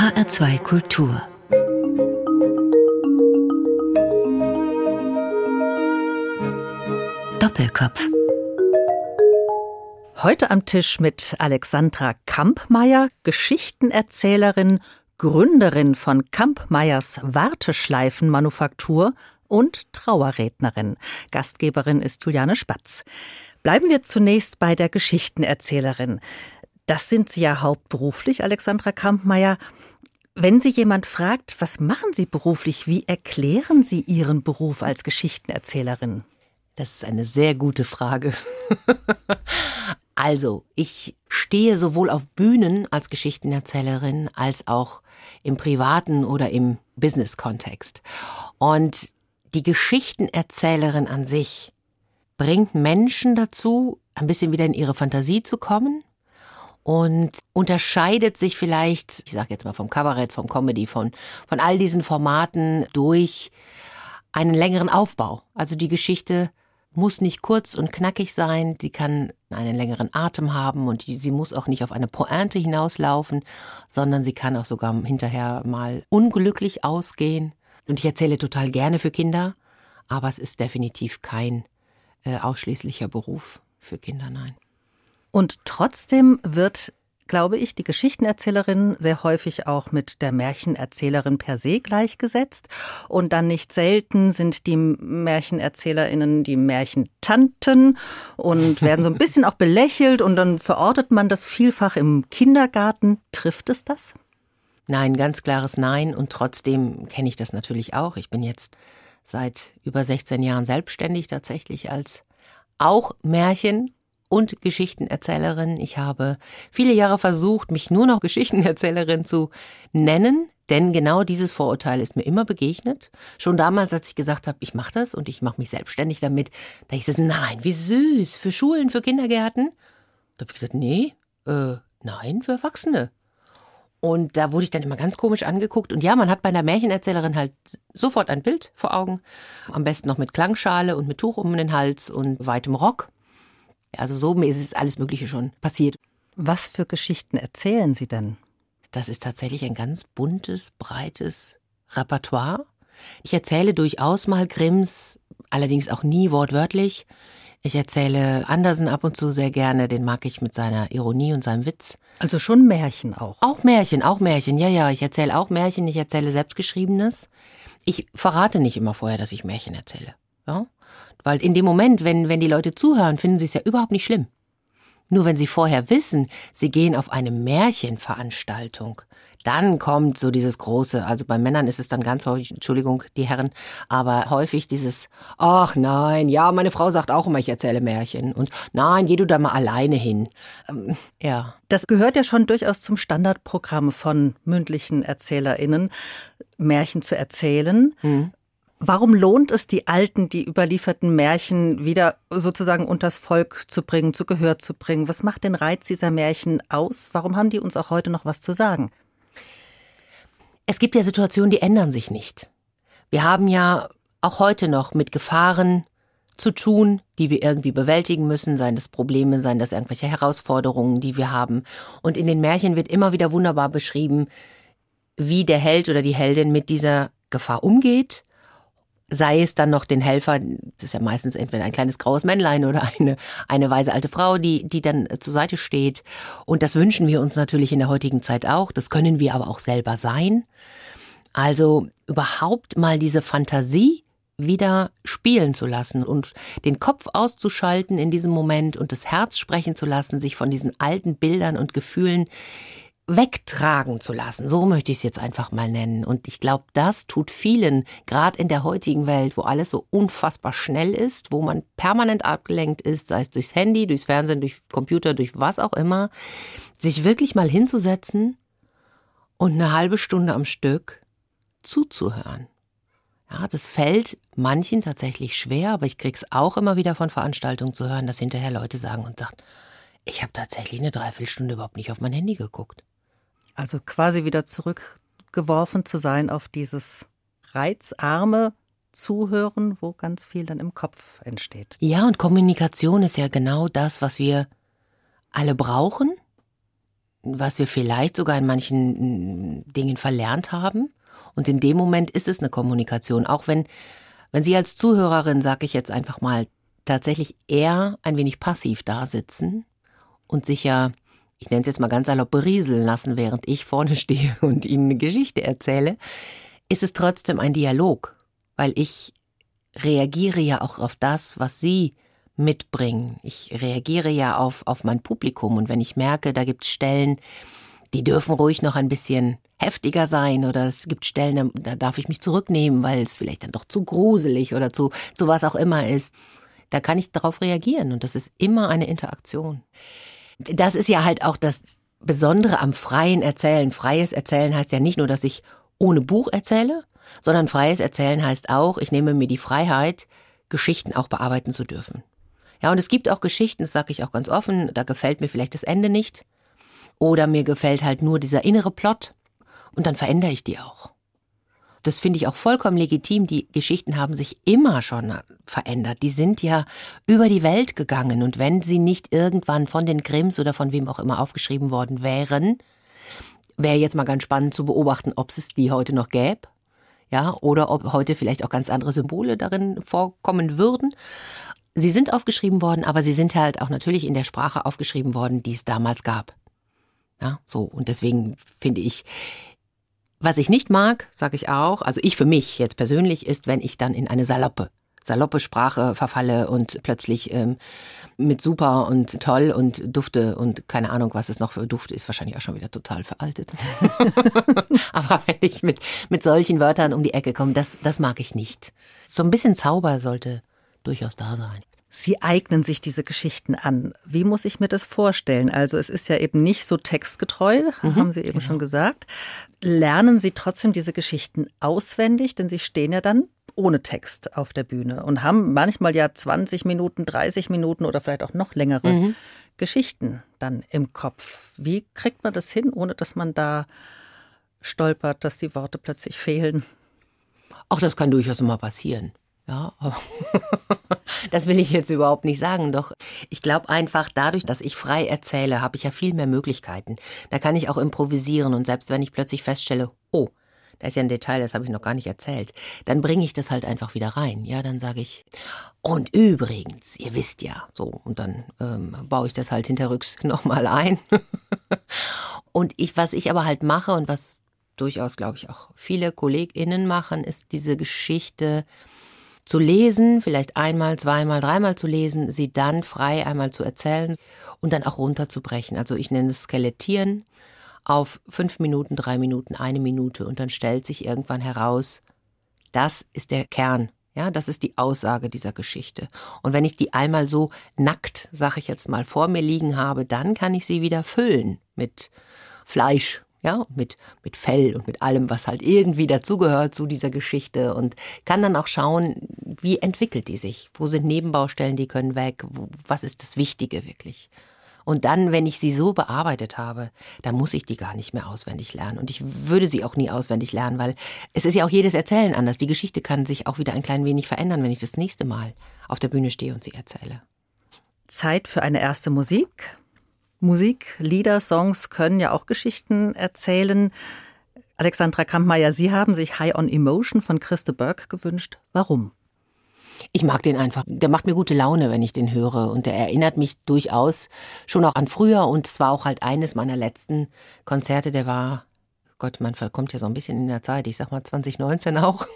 HR2 Kultur Doppelkopf Heute am Tisch mit Alexandra Kampmeier, Geschichtenerzählerin, Gründerin von Kampmeyers Warteschleifenmanufaktur und Trauerrednerin. Gastgeberin ist Juliane Spatz. Bleiben wir zunächst bei der Geschichtenerzählerin. Das sind Sie ja hauptberuflich, Alexandra Kampmeier. Wenn Sie jemand fragt, was machen Sie beruflich, wie erklären Sie Ihren Beruf als Geschichtenerzählerin? Das ist eine sehr gute Frage. also, ich stehe sowohl auf Bühnen als Geschichtenerzählerin als auch im privaten oder im Business-Kontext. Und die Geschichtenerzählerin an sich bringt Menschen dazu, ein bisschen wieder in ihre Fantasie zu kommen und unterscheidet sich vielleicht, ich sage jetzt mal vom Kabarett, vom Comedy, von, von all diesen Formaten durch einen längeren Aufbau. Also die Geschichte muss nicht kurz und knackig sein, die kann einen längeren Atem haben und die, sie muss auch nicht auf eine Pointe hinauslaufen, sondern sie kann auch sogar hinterher mal unglücklich ausgehen. Und ich erzähle total gerne für Kinder, aber es ist definitiv kein äh, ausschließlicher Beruf für Kinder, nein. Und trotzdem wird glaube ich, die Geschichtenerzählerin sehr häufig auch mit der Märchenerzählerin per se gleichgesetzt. Und dann nicht selten sind die Märchenerzählerinnen die Märchentanten und werden so ein bisschen auch belächelt und dann verortet man das vielfach im Kindergarten. Trifft es das? Nein, ganz klares Nein. Und trotzdem kenne ich das natürlich auch. Ich bin jetzt seit über 16 Jahren selbstständig tatsächlich als auch Märchen und Geschichtenerzählerin. Ich habe viele Jahre versucht, mich nur noch Geschichtenerzählerin zu nennen, denn genau dieses Vorurteil ist mir immer begegnet. Schon damals, als ich gesagt habe, ich mache das und ich mache mich selbstständig damit, da hieß es, nein, wie süß, für Schulen, für Kindergärten. Da habe ich gesagt, nee, äh, nein, für Erwachsene. Und da wurde ich dann immer ganz komisch angeguckt. Und ja, man hat bei einer Märchenerzählerin halt sofort ein Bild vor Augen. Am besten noch mit Klangschale und mit Tuch um den Hals und weitem Rock. Also so ist es alles Mögliche schon passiert. Was für Geschichten erzählen Sie denn? Das ist tatsächlich ein ganz buntes, breites Repertoire. Ich erzähle durchaus mal Grimms, allerdings auch nie wortwörtlich. Ich erzähle Andersen ab und zu sehr gerne, den mag ich mit seiner Ironie und seinem Witz. Also schon Märchen auch. Auch Märchen, auch Märchen, ja, ja. Ich erzähle auch Märchen, ich erzähle selbstgeschriebenes. Ich verrate nicht immer vorher, dass ich Märchen erzähle. Ja? Weil in dem Moment, wenn, wenn die Leute zuhören, finden sie es ja überhaupt nicht schlimm. Nur wenn sie vorher wissen, sie gehen auf eine Märchenveranstaltung, dann kommt so dieses große, also bei Männern ist es dann ganz häufig, Entschuldigung, die Herren, aber häufig dieses, ach nein, ja, meine Frau sagt auch immer, ich erzähle Märchen und nein, geh du da mal alleine hin. Ähm, ja. Das gehört ja schon durchaus zum Standardprogramm von mündlichen ErzählerInnen, Märchen zu erzählen. Mhm. Warum lohnt es, die alten, die überlieferten Märchen wieder sozusagen unters Volk zu bringen, zu Gehör zu bringen? Was macht den Reiz dieser Märchen aus? Warum haben die uns auch heute noch was zu sagen? Es gibt ja Situationen, die ändern sich nicht. Wir haben ja auch heute noch mit Gefahren zu tun, die wir irgendwie bewältigen müssen, seien das Probleme, seien das irgendwelche Herausforderungen, die wir haben. Und in den Märchen wird immer wieder wunderbar beschrieben, wie der Held oder die Heldin mit dieser Gefahr umgeht sei es dann noch den Helfer, das ist ja meistens entweder ein kleines graues Männlein oder eine, eine weise alte Frau, die, die dann zur Seite steht. Und das wünschen wir uns natürlich in der heutigen Zeit auch. Das können wir aber auch selber sein. Also überhaupt mal diese Fantasie wieder spielen zu lassen und den Kopf auszuschalten in diesem Moment und das Herz sprechen zu lassen, sich von diesen alten Bildern und Gefühlen wegtragen zu lassen. So möchte ich es jetzt einfach mal nennen. Und ich glaube, das tut vielen, gerade in der heutigen Welt, wo alles so unfassbar schnell ist, wo man permanent abgelenkt ist, sei es durchs Handy, durchs Fernsehen, durch Computer, durch was auch immer, sich wirklich mal hinzusetzen und eine halbe Stunde am Stück zuzuhören. Ja, das fällt manchen tatsächlich schwer, aber ich krieg's auch immer wieder von Veranstaltungen zu hören, dass hinterher Leute sagen und sagen, ich habe tatsächlich eine Dreiviertelstunde überhaupt nicht auf mein Handy geguckt. Also quasi wieder zurückgeworfen zu sein auf dieses reizarme Zuhören, wo ganz viel dann im Kopf entsteht. Ja, und Kommunikation ist ja genau das, was wir alle brauchen. was wir vielleicht sogar in manchen mm, Dingen verlernt haben. Und in dem Moment ist es eine Kommunikation, auch wenn, wenn Sie als Zuhörerin, sag ich jetzt einfach mal, tatsächlich eher ein wenig passiv da sitzen und sich ja, ich nenne es jetzt mal ganz salopp, berieseln lassen, während ich vorne stehe und Ihnen eine Geschichte erzähle, ist es trotzdem ein Dialog, weil ich reagiere ja auch auf das, was Sie mitbringen. Ich reagiere ja auf, auf mein Publikum und wenn ich merke, da gibt es Stellen, die dürfen ruhig noch ein bisschen heftiger sein oder es gibt Stellen, da darf ich mich zurücknehmen, weil es vielleicht dann doch zu gruselig oder zu, zu was auch immer ist. Da kann ich darauf reagieren und das ist immer eine Interaktion. Das ist ja halt auch das Besondere am freien Erzählen. Freies Erzählen heißt ja nicht nur, dass ich ohne Buch erzähle, sondern freies Erzählen heißt auch, ich nehme mir die Freiheit, Geschichten auch bearbeiten zu dürfen. Ja, und es gibt auch Geschichten, das sage ich auch ganz offen, da gefällt mir vielleicht das Ende nicht. Oder mir gefällt halt nur dieser innere Plot. Und dann verändere ich die auch. Das finde ich auch vollkommen legitim. Die Geschichten haben sich immer schon verändert. Die sind ja über die Welt gegangen. Und wenn sie nicht irgendwann von den Grimms oder von wem auch immer aufgeschrieben worden wären, wäre jetzt mal ganz spannend zu beobachten, ob es die heute noch gäbe. Ja, oder ob heute vielleicht auch ganz andere Symbole darin vorkommen würden. Sie sind aufgeschrieben worden, aber sie sind halt auch natürlich in der Sprache aufgeschrieben worden, die es damals gab. Ja, so. Und deswegen finde ich, was ich nicht mag, sage ich auch, also ich für mich jetzt persönlich, ist, wenn ich dann in eine saloppe, saloppe Sprache verfalle und plötzlich ähm, mit super und toll und Dufte und keine Ahnung, was es noch für Dufte ist, wahrscheinlich auch schon wieder total veraltet. Aber wenn ich mit, mit solchen Wörtern um die Ecke komme, das, das mag ich nicht. So ein bisschen Zauber sollte durchaus da sein. Sie eignen sich diese Geschichten an. Wie muss ich mir das vorstellen? Also es ist ja eben nicht so textgetreu, mhm, haben Sie eben genau. schon gesagt. Lernen Sie trotzdem diese Geschichten auswendig, denn Sie stehen ja dann ohne Text auf der Bühne und haben manchmal ja 20 Minuten, 30 Minuten oder vielleicht auch noch längere mhm. Geschichten dann im Kopf. Wie kriegt man das hin, ohne dass man da stolpert, dass die Worte plötzlich fehlen? Auch das kann durchaus immer passieren. Ja, das will ich jetzt überhaupt nicht sagen. Doch ich glaube einfach, dadurch, dass ich frei erzähle, habe ich ja viel mehr Möglichkeiten. Da kann ich auch improvisieren und selbst wenn ich plötzlich feststelle, oh, da ist ja ein Detail, das habe ich noch gar nicht erzählt, dann bringe ich das halt einfach wieder rein. Ja, dann sage ich, und übrigens, ihr wisst ja, so, und dann ähm, baue ich das halt hinterrücks nochmal ein. und ich, was ich aber halt mache und was durchaus, glaube ich, auch viele KollegInnen machen, ist diese Geschichte zu lesen, vielleicht einmal, zweimal, dreimal zu lesen, sie dann frei einmal zu erzählen und dann auch runterzubrechen. Also ich nenne es Skelettieren auf fünf Minuten, drei Minuten, eine Minute und dann stellt sich irgendwann heraus, das ist der Kern. Ja, das ist die Aussage dieser Geschichte. Und wenn ich die einmal so nackt, sag ich jetzt mal, vor mir liegen habe, dann kann ich sie wieder füllen mit Fleisch, ja, mit, mit Fell und mit allem, was halt irgendwie dazugehört zu dieser Geschichte und kann dann auch schauen, wie entwickelt die sich? Wo sind Nebenbaustellen, die können weg? Wo, was ist das Wichtige wirklich? Und dann, wenn ich sie so bearbeitet habe, dann muss ich die gar nicht mehr auswendig lernen. Und ich würde sie auch nie auswendig lernen, weil es ist ja auch jedes Erzählen anders. Die Geschichte kann sich auch wieder ein klein wenig verändern, wenn ich das nächste Mal auf der Bühne stehe und sie erzähle. Zeit für eine erste Musik. Musik, Lieder, Songs können ja auch Geschichten erzählen. Alexandra Kampmeier, Sie haben sich High on Emotion von Christe Burke gewünscht. Warum? Ich mag den einfach. Der macht mir gute Laune, wenn ich den höre. Und der erinnert mich durchaus schon auch an früher. Und es war auch halt eines meiner letzten Konzerte. Der war, Gott, man kommt ja so ein bisschen in der Zeit. Ich sag mal 2019 auch.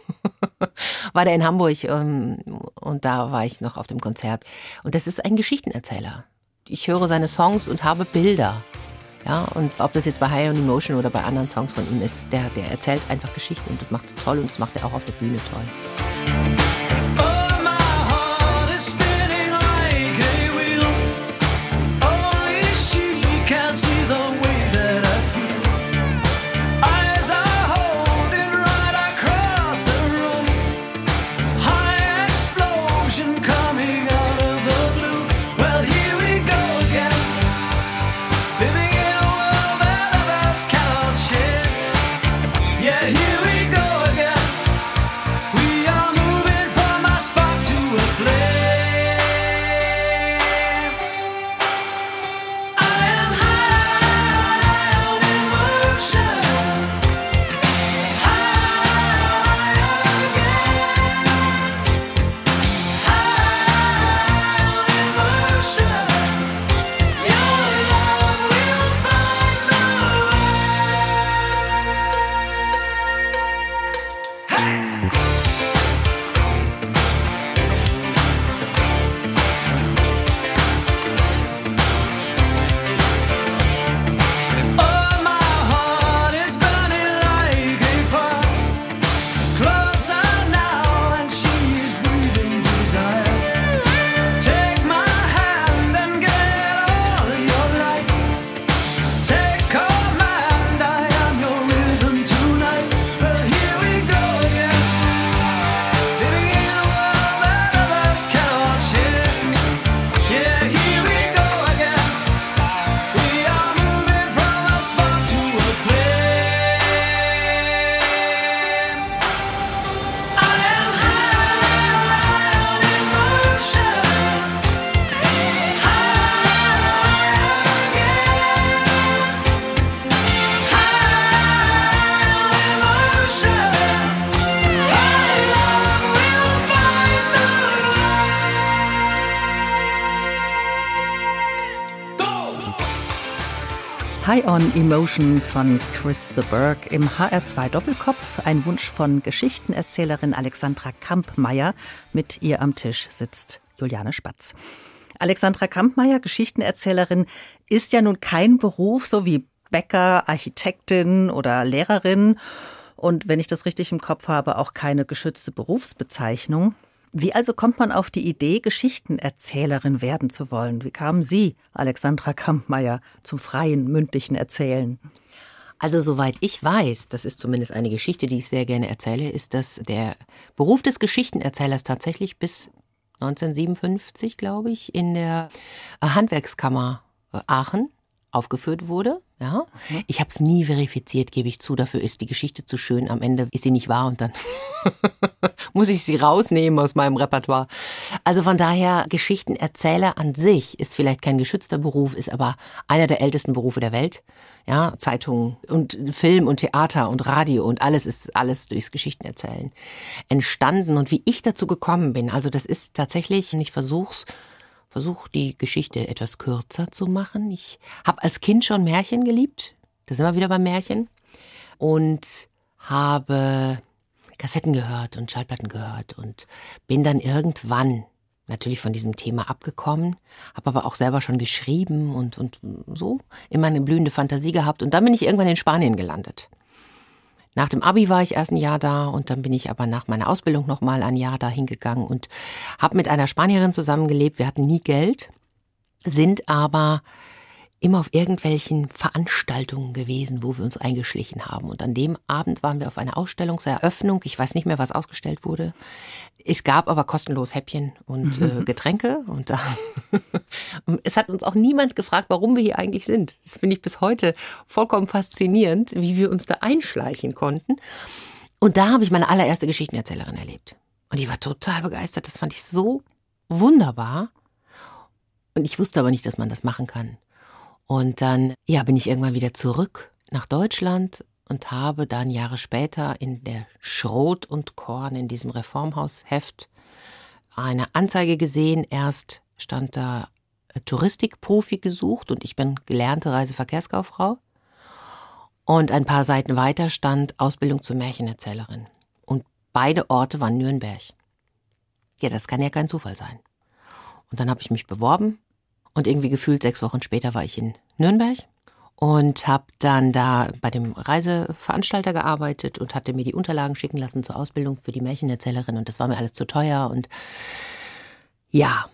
war der in Hamburg. Ähm, und da war ich noch auf dem Konzert. Und das ist ein Geschichtenerzähler ich höre seine Songs und habe Bilder. Ja, und ob das jetzt bei High on Emotion oder bei anderen Songs von ihm ist, der, der erzählt einfach Geschichten und das macht er toll und das macht er auch auf der Bühne toll. On Emotion von Chris de Burgh im HR2 Doppelkopf. Ein Wunsch von Geschichtenerzählerin Alexandra Kampmeier. Mit ihr am Tisch sitzt Juliane Spatz. Alexandra Kampmeier, Geschichtenerzählerin, ist ja nun kein Beruf, so wie Bäcker, Architektin oder Lehrerin. Und wenn ich das richtig im Kopf habe, auch keine geschützte Berufsbezeichnung. Wie also kommt man auf die Idee, Geschichtenerzählerin werden zu wollen? Wie kamen Sie, Alexandra Kampmeier, zum freien mündlichen Erzählen? Also soweit ich weiß, das ist zumindest eine Geschichte, die ich sehr gerne erzähle, ist, dass der Beruf des Geschichtenerzählers tatsächlich bis 1957, glaube ich, in der Handwerkskammer Aachen aufgeführt wurde. Ja, mhm. ich habe es nie verifiziert, gebe ich zu. Dafür ist die Geschichte zu schön. Am Ende ist sie nicht wahr und dann muss ich sie rausnehmen aus meinem Repertoire. Also von daher, Geschichtenerzähler an sich ist vielleicht kein geschützter Beruf, ist aber einer der ältesten Berufe der Welt. Ja, Zeitungen und Film und Theater und Radio und alles ist alles durchs Geschichtenerzählen entstanden. Und wie ich dazu gekommen bin, also das ist tatsächlich, ich versuch's versuche die Geschichte etwas kürzer zu machen. Ich habe als Kind schon Märchen geliebt. Da sind wir wieder beim Märchen. Und habe Kassetten gehört und Schallplatten gehört und bin dann irgendwann natürlich von diesem Thema abgekommen, habe aber auch selber schon geschrieben und, und so immer eine blühende Fantasie gehabt. Und dann bin ich irgendwann in Spanien gelandet. Nach dem Abi war ich erst ein Jahr da und dann bin ich aber nach meiner Ausbildung noch mal ein Jahr da hingegangen und habe mit einer Spanierin zusammengelebt. Wir hatten nie Geld, sind aber immer auf irgendwelchen Veranstaltungen gewesen, wo wir uns eingeschlichen haben. Und an dem Abend waren wir auf einer Ausstellungseröffnung. Ich weiß nicht mehr, was ausgestellt wurde. Es gab aber kostenlos Häppchen und äh, Getränke. Und da es hat uns auch niemand gefragt, warum wir hier eigentlich sind. Das finde ich bis heute vollkommen faszinierend, wie wir uns da einschleichen konnten. Und da habe ich meine allererste Geschichtenerzählerin erlebt. Und die war total begeistert. Das fand ich so wunderbar. Und ich wusste aber nicht, dass man das machen kann. Und dann, ja, bin ich irgendwann wieder zurück nach Deutschland und habe dann Jahre später in der Schrot und Korn in diesem Reformhausheft eine Anzeige gesehen. Erst stand da äh, Touristikprofi gesucht und ich bin gelernte Reiseverkehrskauffrau. Und ein paar Seiten weiter stand Ausbildung zur Märchenerzählerin. Und beide Orte waren Nürnberg. Ja, das kann ja kein Zufall sein. Und dann habe ich mich beworben und irgendwie gefühlt sechs Wochen später war ich in Nürnberg und habe dann da bei dem Reiseveranstalter gearbeitet und hatte mir die Unterlagen schicken lassen zur Ausbildung für die Märchenerzählerin und das war mir alles zu teuer und ja.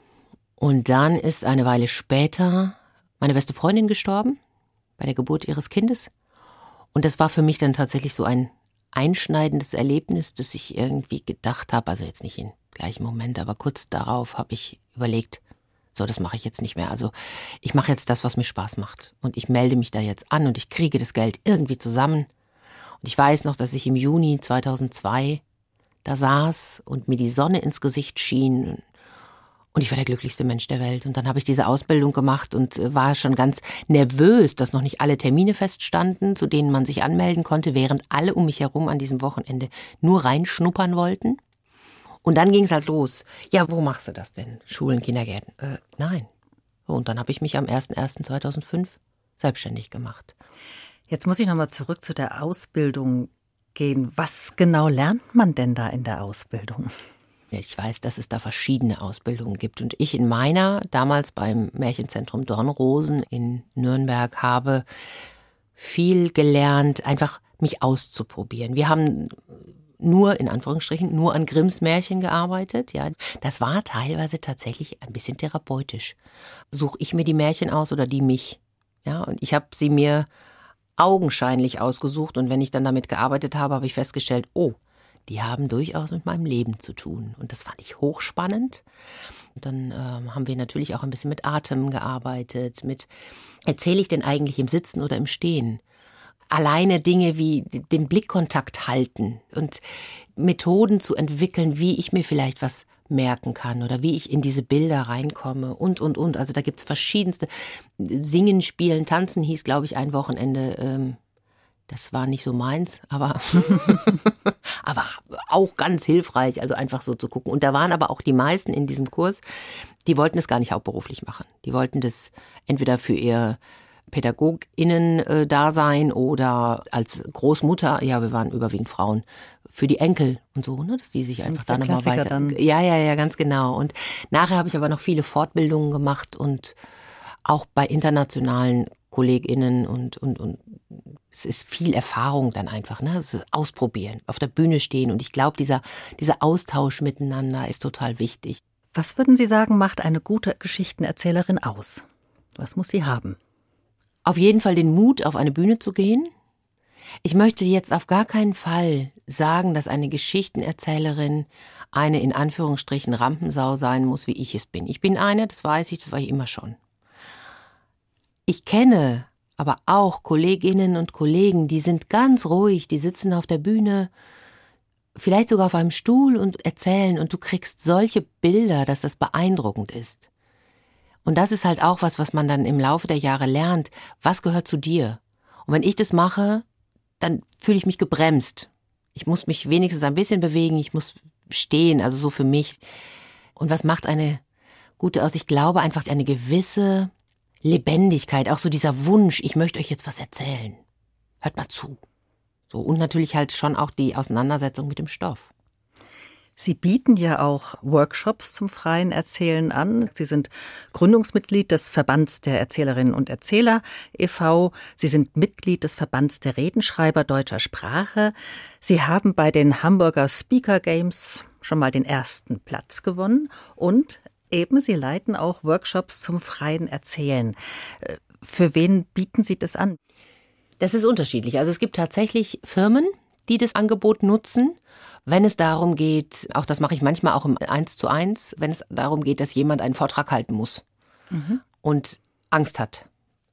Und dann ist eine Weile später meine beste Freundin gestorben bei der Geburt ihres Kindes und das war für mich dann tatsächlich so ein einschneidendes Erlebnis, dass ich irgendwie gedacht habe, also jetzt nicht im gleichen Moment, aber kurz darauf habe ich überlegt, so, das mache ich jetzt nicht mehr. Also ich mache jetzt das, was mir Spaß macht. Und ich melde mich da jetzt an und ich kriege das Geld irgendwie zusammen. Und ich weiß noch, dass ich im Juni 2002 da saß und mir die Sonne ins Gesicht schien. Und ich war der glücklichste Mensch der Welt. Und dann habe ich diese Ausbildung gemacht und äh, war schon ganz nervös, dass noch nicht alle Termine feststanden, zu denen man sich anmelden konnte, während alle um mich herum an diesem Wochenende nur reinschnuppern wollten. Und dann ging es halt los. Ja, wo machst du das denn? Schulen, Kindergärten? Äh, nein. Und dann habe ich mich am 01.01.2005 selbstständig gemacht. Jetzt muss ich nochmal zurück zu der Ausbildung gehen. Was genau lernt man denn da in der Ausbildung? Ich weiß, dass es da verschiedene Ausbildungen gibt. Und ich in meiner, damals beim Märchenzentrum Dornrosen in Nürnberg, habe viel gelernt, einfach mich auszuprobieren. Wir haben nur, in Anführungsstrichen, nur an Grimms Märchen gearbeitet. Ja, das war teilweise tatsächlich ein bisschen therapeutisch. Suche ich mir die Märchen aus oder die mich? Ja, und ich habe sie mir augenscheinlich ausgesucht und wenn ich dann damit gearbeitet habe, habe ich festgestellt, oh, die haben durchaus mit meinem Leben zu tun. Und das fand ich hochspannend. Dann ähm, haben wir natürlich auch ein bisschen mit Atem gearbeitet, mit erzähle ich denn eigentlich im Sitzen oder im Stehen? Alleine Dinge wie den Blickkontakt halten und Methoden zu entwickeln, wie ich mir vielleicht was merken kann oder wie ich in diese Bilder reinkomme und, und, und. Also da gibt's verschiedenste. Singen, Spielen, Tanzen hieß, glaube ich, ein Wochenende. Ähm, das war nicht so meins, aber, aber auch ganz hilfreich, also einfach so zu gucken. Und da waren aber auch die meisten in diesem Kurs, die wollten es gar nicht hauptberuflich machen. Die wollten das entweder für ihr PädagogInnen-Dasein oder als Großmutter, ja, wir waren überwiegend Frauen, für die Enkel und so, ne, dass die sich einfach da nochmal weiter. Dann. Ja, ja, ja, ganz genau. Und nachher habe ich aber noch viele Fortbildungen gemacht und auch bei internationalen KollegInnen und, und, und es ist viel Erfahrung dann einfach, ne? Ausprobieren, auf der Bühne stehen. Und ich glaube, dieser, dieser Austausch miteinander ist total wichtig. Was würden Sie sagen, macht eine gute Geschichtenerzählerin aus? Was muss sie haben? Auf jeden Fall den Mut, auf eine Bühne zu gehen. Ich möchte jetzt auf gar keinen Fall sagen, dass eine Geschichtenerzählerin eine in Anführungsstrichen Rampensau sein muss, wie ich es bin. Ich bin eine, das weiß ich, das war ich immer schon. Ich kenne aber auch Kolleginnen und Kollegen, die sind ganz ruhig, die sitzen auf der Bühne, vielleicht sogar auf einem Stuhl und erzählen und du kriegst solche Bilder, dass das beeindruckend ist. Und das ist halt auch was, was man dann im Laufe der Jahre lernt. Was gehört zu dir? Und wenn ich das mache, dann fühle ich mich gebremst. Ich muss mich wenigstens ein bisschen bewegen, ich muss stehen, also so für mich. Und was macht eine gute aus? Ich glaube einfach eine gewisse Lebendigkeit, auch so dieser Wunsch, ich möchte euch jetzt was erzählen. Hört mal zu. So, und natürlich halt schon auch die Auseinandersetzung mit dem Stoff. Sie bieten ja auch Workshops zum freien Erzählen an. Sie sind Gründungsmitglied des Verbands der Erzählerinnen und Erzähler e.V. Sie sind Mitglied des Verbands der Redenschreiber deutscher Sprache. Sie haben bei den Hamburger Speaker Games schon mal den ersten Platz gewonnen und Eben, Sie leiten auch Workshops zum freien Erzählen. Äh, für wen bieten Sie das an? Das ist unterschiedlich. Also es gibt tatsächlich Firmen, die das Angebot nutzen, wenn es darum geht, auch das mache ich manchmal auch im Eins zu eins, wenn es darum geht, dass jemand einen Vortrag halten muss mhm. und Angst hat.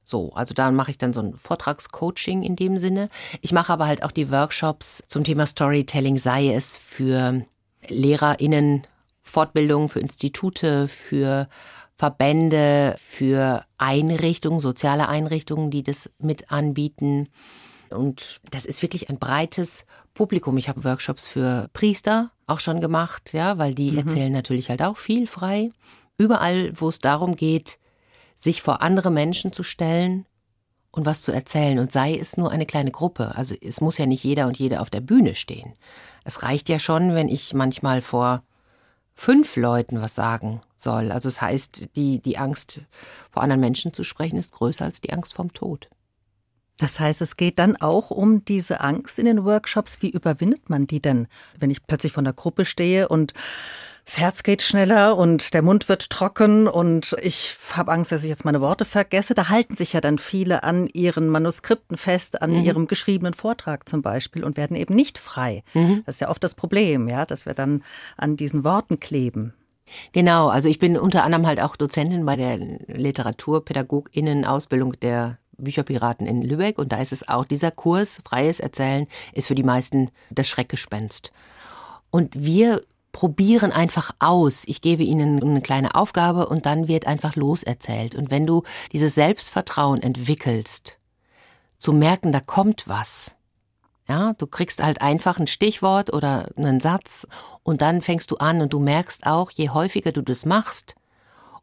So, also da mache ich dann so ein Vortragscoaching in dem Sinne. Ich mache aber halt auch die Workshops zum Thema Storytelling, sei es für LehrerInnen Fortbildungen für Institute, für Verbände, für Einrichtungen, soziale Einrichtungen, die das mit anbieten. Und das ist wirklich ein breites Publikum. Ich habe Workshops für Priester auch schon gemacht, ja, weil die mhm. erzählen natürlich halt auch viel frei. Überall, wo es darum geht, sich vor andere Menschen zu stellen und was zu erzählen. Und sei es nur eine kleine Gruppe. Also es muss ja nicht jeder und jede auf der Bühne stehen. Es reicht ja schon, wenn ich manchmal vor fünf Leuten was sagen soll. Also es das heißt, die, die Angst vor anderen Menschen zu sprechen ist größer als die Angst vom Tod. Das heißt, es geht dann auch um diese Angst in den Workshops. Wie überwindet man die denn, wenn ich plötzlich von der Gruppe stehe und das Herz geht schneller und der Mund wird trocken und ich habe Angst, dass ich jetzt meine Worte vergesse. Da halten sich ja dann viele an ihren Manuskripten fest, an mhm. ihrem geschriebenen Vortrag zum Beispiel und werden eben nicht frei. Mhm. Das ist ja oft das Problem, ja, dass wir dann an diesen Worten kleben. Genau, also ich bin unter anderem halt auch Dozentin bei der Literaturpädagoginnen-Ausbildung der Bücherpiraten in Lübeck und da ist es auch, dieser Kurs Freies Erzählen ist für die meisten das Schreckgespenst. Und wir probieren einfach aus. Ich gebe ihnen eine kleine Aufgabe und dann wird einfach loserzählt. Und wenn du dieses Selbstvertrauen entwickelst, zu merken, da kommt was. Ja, du kriegst halt einfach ein Stichwort oder einen Satz und dann fängst du an und du merkst auch, je häufiger du das machst,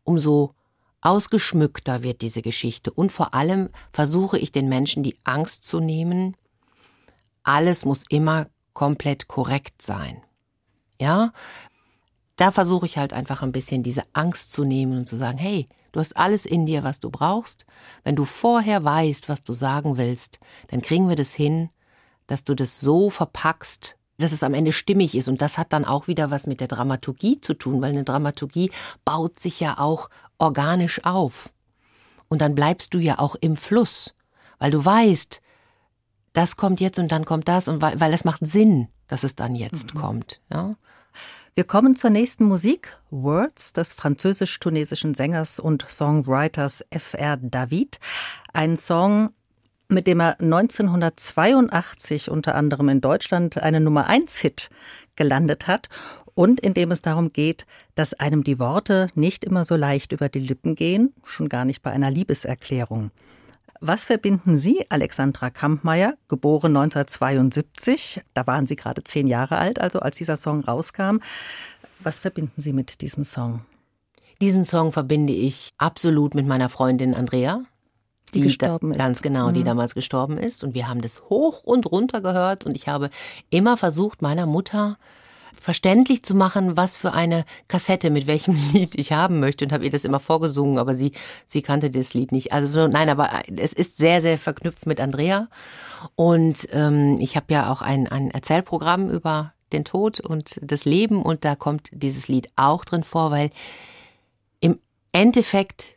umso ausgeschmückter wird diese Geschichte. Und vor allem versuche ich den Menschen die Angst zu nehmen, alles muss immer komplett korrekt sein. Ja, da versuche ich halt einfach ein bisschen diese Angst zu nehmen und zu sagen, hey, du hast alles in dir, was du brauchst. Wenn du vorher weißt, was du sagen willst, dann kriegen wir das hin, dass du das so verpackst, dass es am Ende stimmig ist. Und das hat dann auch wieder was mit der Dramaturgie zu tun, weil eine Dramaturgie baut sich ja auch organisch auf. Und dann bleibst du ja auch im Fluss, weil du weißt, das kommt jetzt und dann kommt das und weil, weil es macht Sinn, dass es dann jetzt mhm. kommt. Ja? Wir kommen zur nächsten Musik. Words des französisch-tunesischen Sängers und Songwriters F.R. David. Ein Song, mit dem er 1982 unter anderem in Deutschland einen Nummer 1 Hit gelandet hat und in dem es darum geht, dass einem die Worte nicht immer so leicht über die Lippen gehen, schon gar nicht bei einer Liebeserklärung. Was verbinden Sie, Alexandra Kampmeier, geboren 1972, da waren Sie gerade zehn Jahre alt, also als dieser Song rauskam, was verbinden Sie mit diesem Song? Diesen Song verbinde ich absolut mit meiner Freundin Andrea. die, die gestorben da, ist. Ganz genau, mhm. die damals gestorben ist. Und wir haben das hoch und runter gehört. Und ich habe immer versucht, meiner Mutter verständlich zu machen, was für eine Kassette mit welchem Lied ich haben möchte und habe ihr das immer vorgesungen, aber sie sie kannte das Lied nicht. Also so, nein, aber es ist sehr sehr verknüpft mit Andrea und ähm, ich habe ja auch ein ein Erzählprogramm über den Tod und das Leben und da kommt dieses Lied auch drin vor, weil im Endeffekt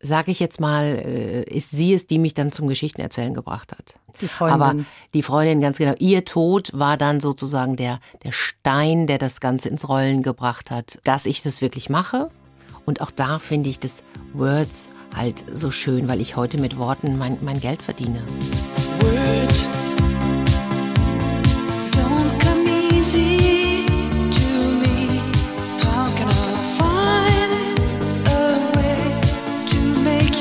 sage ich jetzt mal, äh, ist sie es, die mich dann zum Geschichtenerzählen gebracht hat. Die Freundin. Aber die Freundin, ganz genau. Ihr Tod war dann sozusagen der, der Stein, der das Ganze ins Rollen gebracht hat, dass ich das wirklich mache. Und auch da finde ich das Words halt so schön, weil ich heute mit Worten mein, mein Geld verdiene. Words don't come easy.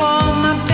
for my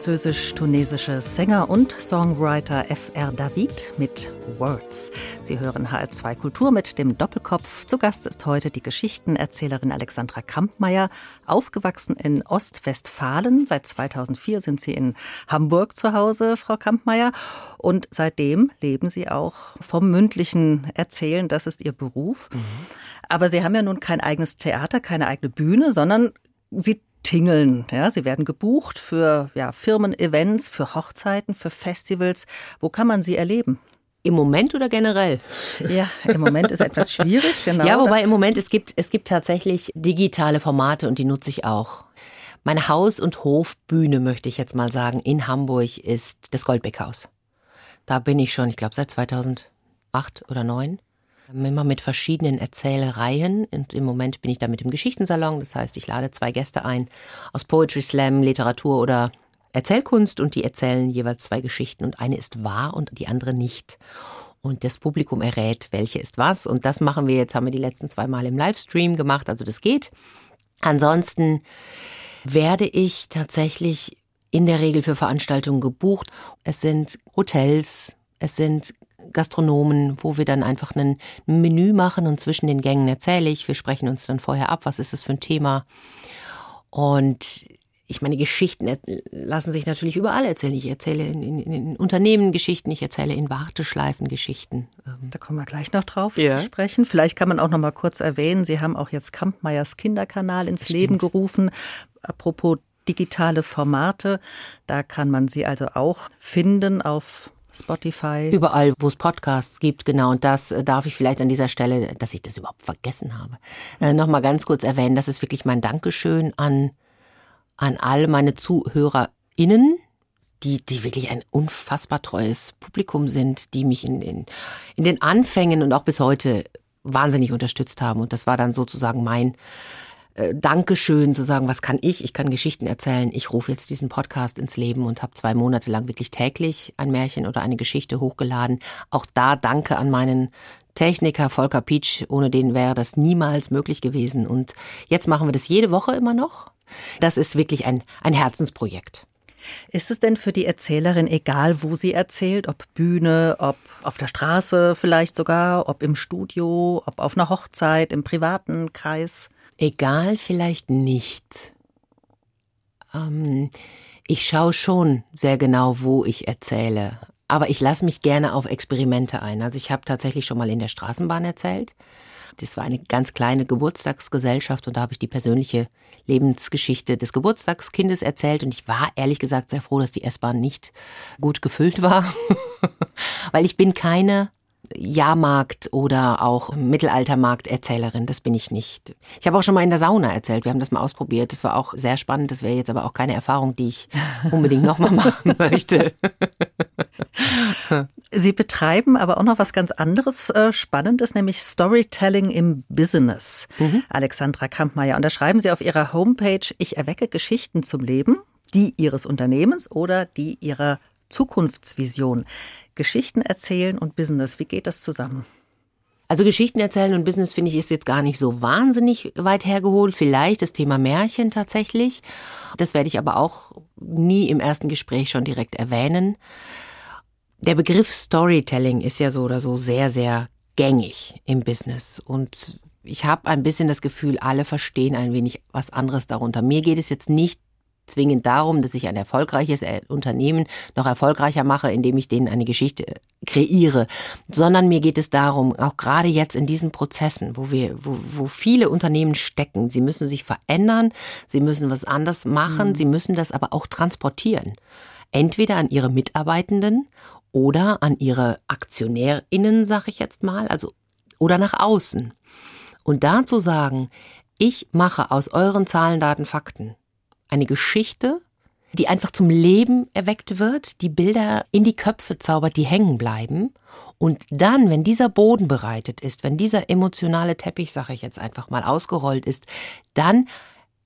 französisch-tunesische Sänger und Songwriter F.R. David mit Words. Sie hören HR2 Kultur mit dem Doppelkopf. Zu Gast ist heute die Geschichtenerzählerin Alexandra Kampmeier. Aufgewachsen in Ostwestfalen. Seit 2004 sind Sie in Hamburg zu Hause, Frau Kampmeier. Und seitdem leben Sie auch vom mündlichen Erzählen. Das ist Ihr Beruf. Mhm. Aber Sie haben ja nun kein eigenes Theater, keine eigene Bühne, sondern Sie tingeln. Ja, sie werden gebucht für ja, Firmen-Events, für Hochzeiten, für Festivals. Wo kann man sie erleben? Im Moment oder generell? Ja, im Moment ist etwas schwierig, genau. Ja, wobei im Moment, es gibt, es gibt tatsächlich digitale Formate und die nutze ich auch. Meine Haus- und Hofbühne, möchte ich jetzt mal sagen, in Hamburg ist das Goldbeckhaus. Da bin ich schon, ich glaube, seit 2008 oder 2009 immer mit verschiedenen Erzählereien. Und im Moment bin ich da mit dem Geschichtensalon. Das heißt, ich lade zwei Gäste ein aus Poetry Slam, Literatur oder Erzählkunst und die erzählen jeweils zwei Geschichten und eine ist wahr und die andere nicht. Und das Publikum errät, welche ist was. Und das machen wir jetzt, haben wir die letzten zwei Mal im Livestream gemacht. Also das geht. Ansonsten werde ich tatsächlich in der Regel für Veranstaltungen gebucht. Es sind Hotels, es sind Gastronomen, wo wir dann einfach ein Menü machen und zwischen den Gängen erzähle ich. Wir sprechen uns dann vorher ab, was ist das für ein Thema. Und ich meine, Geschichten lassen sich natürlich überall erzählen. Ich erzähle in, in, in Unternehmen Geschichten, ich erzähle in Warteschleifen Geschichten. Da kommen wir gleich noch drauf ja. zu sprechen. Vielleicht kann man auch noch mal kurz erwähnen, Sie haben auch jetzt Kampmeyers Kinderkanal ins Leben gerufen. Apropos digitale Formate, da kann man sie also auch finden auf Spotify. Überall, wo es Podcasts gibt, genau. Und das äh, darf ich vielleicht an dieser Stelle, dass ich das überhaupt vergessen habe, äh, nochmal ganz kurz erwähnen. Das ist wirklich mein Dankeschön an an all meine ZuhörerInnen, die, die wirklich ein unfassbar treues Publikum sind, die mich in, in, in den Anfängen und auch bis heute wahnsinnig unterstützt haben. Und das war dann sozusagen mein äh, Dankeschön, zu sagen, was kann ich? Ich kann Geschichten erzählen. Ich rufe jetzt diesen Podcast ins Leben und habe zwei Monate lang wirklich täglich ein Märchen oder eine Geschichte hochgeladen. Auch da danke an meinen Techniker Volker Pietsch. Ohne den wäre das niemals möglich gewesen. Und jetzt machen wir das jede Woche immer noch. Das ist wirklich ein, ein Herzensprojekt. Ist es denn für die Erzählerin egal, wo sie erzählt, ob Bühne, ob auf der Straße vielleicht sogar, ob im Studio, ob auf einer Hochzeit, im privaten Kreis? Egal vielleicht nicht. Ähm, ich schaue schon sehr genau, wo ich erzähle. Aber ich lasse mich gerne auf Experimente ein. Also ich habe tatsächlich schon mal in der Straßenbahn erzählt. Das war eine ganz kleine Geburtstagsgesellschaft und da habe ich die persönliche Lebensgeschichte des Geburtstagskindes erzählt und ich war ehrlich gesagt sehr froh, dass die S-Bahn nicht gut gefüllt war, weil ich bin keine Jahrmarkt oder auch Mittelaltermarkt-Erzählerin. Das bin ich nicht. Ich habe auch schon mal in der Sauna erzählt. Wir haben das mal ausprobiert. Das war auch sehr spannend. Das wäre jetzt aber auch keine Erfahrung, die ich unbedingt nochmal machen möchte. Sie betreiben aber auch noch was ganz anderes äh, Spannendes, nämlich Storytelling im Business. Mhm. Alexandra Kampmeier. Und da schreiben Sie auf Ihrer Homepage, ich erwecke Geschichten zum Leben, die Ihres Unternehmens oder die Ihrer Zukunftsvision. Geschichten erzählen und Business, wie geht das zusammen? Also Geschichten erzählen und Business finde ich ist jetzt gar nicht so wahnsinnig weit hergeholt. Vielleicht das Thema Märchen tatsächlich. Das werde ich aber auch nie im ersten Gespräch schon direkt erwähnen. Der Begriff Storytelling ist ja so oder so sehr, sehr gängig im Business. Und ich habe ein bisschen das Gefühl, alle verstehen ein wenig was anderes darunter. Mir geht es jetzt nicht zwingend darum, dass ich ein erfolgreiches äh, Unternehmen noch erfolgreicher mache, indem ich denen eine Geschichte äh, kreiere, sondern mir geht es darum, auch gerade jetzt in diesen Prozessen, wo wir, wo, wo viele Unternehmen stecken, sie müssen sich verändern, sie müssen was anders machen, mhm. sie müssen das aber auch transportieren. Entweder an ihre Mitarbeitenden oder an ihre AktionärInnen, sag ich jetzt mal, also oder nach außen. Und da zu sagen, ich mache aus euren Zahlen, Daten, Fakten eine Geschichte, die einfach zum Leben erweckt wird, die Bilder in die Köpfe zaubert, die hängen bleiben. Und dann, wenn dieser Boden bereitet ist, wenn dieser emotionale Teppich, sage ich jetzt einfach mal, ausgerollt ist, dann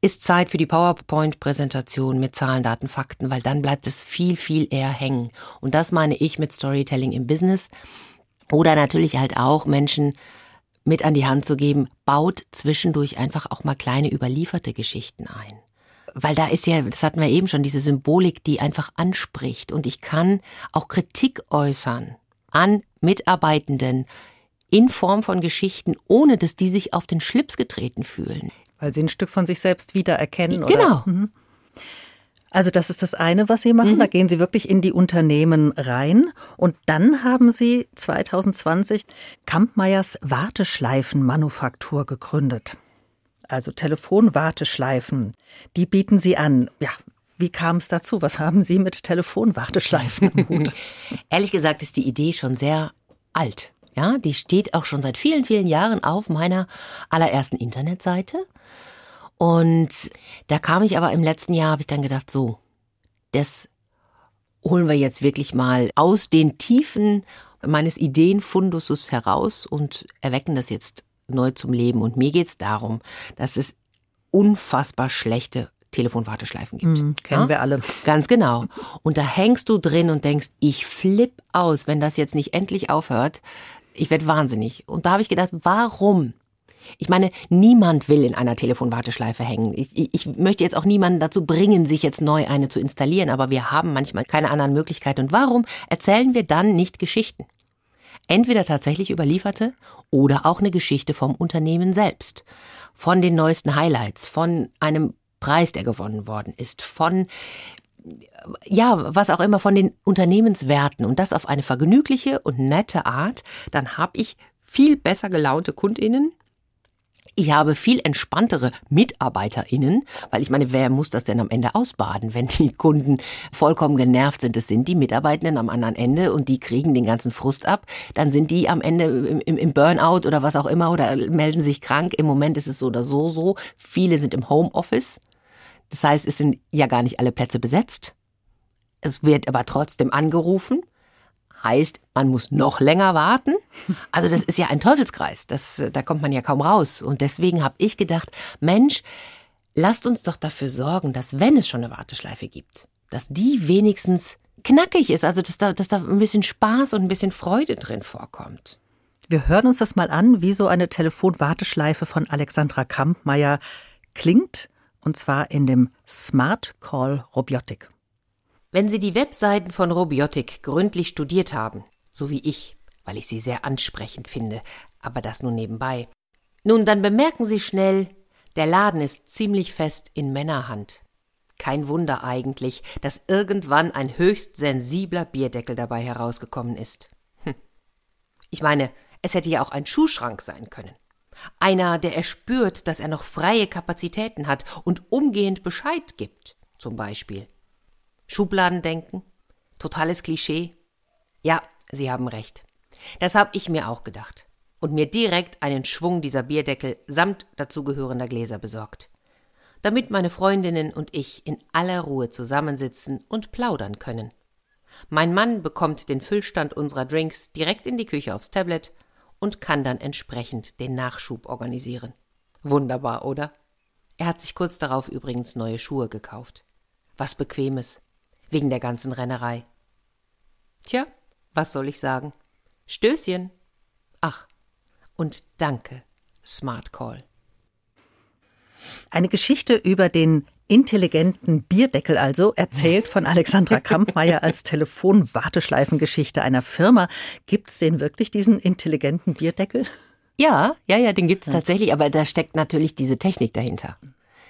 ist Zeit für die PowerPoint-Präsentation mit Zahlen, Daten, Fakten, weil dann bleibt es viel, viel eher hängen. Und das meine ich mit Storytelling im Business. Oder natürlich halt auch Menschen mit an die Hand zu geben, baut zwischendurch einfach auch mal kleine überlieferte Geschichten ein weil da ist ja, das hatten wir eben schon, diese Symbolik, die einfach anspricht. Und ich kann auch Kritik äußern an Mitarbeitenden in Form von Geschichten, ohne dass die sich auf den Schlips getreten fühlen. Weil sie ein Stück von sich selbst wiedererkennen. Genau. Oder? Mhm. Also das ist das eine, was Sie machen. Mhm. Da gehen Sie wirklich in die Unternehmen rein. Und dann haben Sie 2020 Kampmeyers Warteschleifenmanufaktur gegründet also Telefonwarteschleifen, die bieten Sie an. Ja, wie kam es dazu? Was haben Sie mit Telefonwarteschleifen im Hut? Ehrlich gesagt ist die Idee schon sehr alt. Ja, die steht auch schon seit vielen, vielen Jahren auf meiner allerersten Internetseite. Und da kam ich aber im letzten Jahr, habe ich dann gedacht, so, das holen wir jetzt wirklich mal aus den Tiefen meines Ideenfunduses heraus und erwecken das jetzt neu zum Leben. Und mir geht es darum, dass es unfassbar schlechte Telefonwarteschleifen gibt. Mhm, kennen ja? wir alle. Ganz genau. Und da hängst du drin und denkst, ich flipp aus, wenn das jetzt nicht endlich aufhört. Ich werde wahnsinnig. Und da habe ich gedacht, warum Ich meine, niemand will in einer Telefonwarteschleife hängen. Ich, ich, möchte jetzt auch niemanden dazu bringen, sich jetzt neu eine zu installieren, aber wir haben manchmal keine anderen Möglichkeiten. Und warum erzählen wir dann nicht Geschichten? Entweder tatsächlich überlieferte oder auch eine Geschichte vom Unternehmen selbst. Von den neuesten Highlights, von einem Preis, der gewonnen worden ist, von ja, was auch immer von den Unternehmenswerten und das auf eine vergnügliche und nette Art, dann habe ich viel besser gelaunte Kundinnen, ich habe viel entspanntere MitarbeiterInnen, weil ich meine, wer muss das denn am Ende ausbaden, wenn die Kunden vollkommen genervt sind? Es sind die Mitarbeitenden am anderen Ende und die kriegen den ganzen Frust ab. Dann sind die am Ende im, im Burnout oder was auch immer oder melden sich krank. Im Moment ist es so oder so so. Viele sind im Homeoffice. Das heißt, es sind ja gar nicht alle Plätze besetzt. Es wird aber trotzdem angerufen heißt, man muss noch länger warten. Also das ist ja ein Teufelskreis. Das, da kommt man ja kaum raus. Und deswegen habe ich gedacht, Mensch, lasst uns doch dafür sorgen, dass wenn es schon eine Warteschleife gibt, dass die wenigstens knackig ist, also dass da, dass da ein bisschen Spaß und ein bisschen Freude drin vorkommt. Wir hören uns das mal an, wie so eine Telefonwarteschleife von Alexandra Kampmeier klingt, und zwar in dem Smart Call Robotik. Wenn Sie die Webseiten von Robiotic gründlich studiert haben, so wie ich, weil ich sie sehr ansprechend finde, aber das nur nebenbei, nun dann bemerken Sie schnell, der Laden ist ziemlich fest in Männerhand. Kein Wunder eigentlich, dass irgendwann ein höchst sensibler Bierdeckel dabei herausgekommen ist. Hm. Ich meine, es hätte ja auch ein Schuhschrank sein können. Einer, der erspürt, dass er noch freie Kapazitäten hat und umgehend Bescheid gibt, zum Beispiel. Schubladendenken? Totales Klischee? Ja, Sie haben recht. Das habe ich mir auch gedacht und mir direkt einen Schwung dieser Bierdeckel samt dazugehörender Gläser besorgt, damit meine Freundinnen und ich in aller Ruhe zusammensitzen und plaudern können. Mein Mann bekommt den Füllstand unserer Drinks direkt in die Küche aufs Tablet und kann dann entsprechend den Nachschub organisieren. Wunderbar, oder? Er hat sich kurz darauf übrigens neue Schuhe gekauft. Was Bequemes wegen der ganzen Rennerei. Tja, was soll ich sagen? Stößchen. Ach, und danke, Smart Call. Eine Geschichte über den intelligenten Bierdeckel also, erzählt von Alexandra Kampmeier als Telefonwarteschleifengeschichte einer Firma. Gibt es den wirklich, diesen intelligenten Bierdeckel? Ja, ja, ja, den gibt's tatsächlich, aber da steckt natürlich diese Technik dahinter.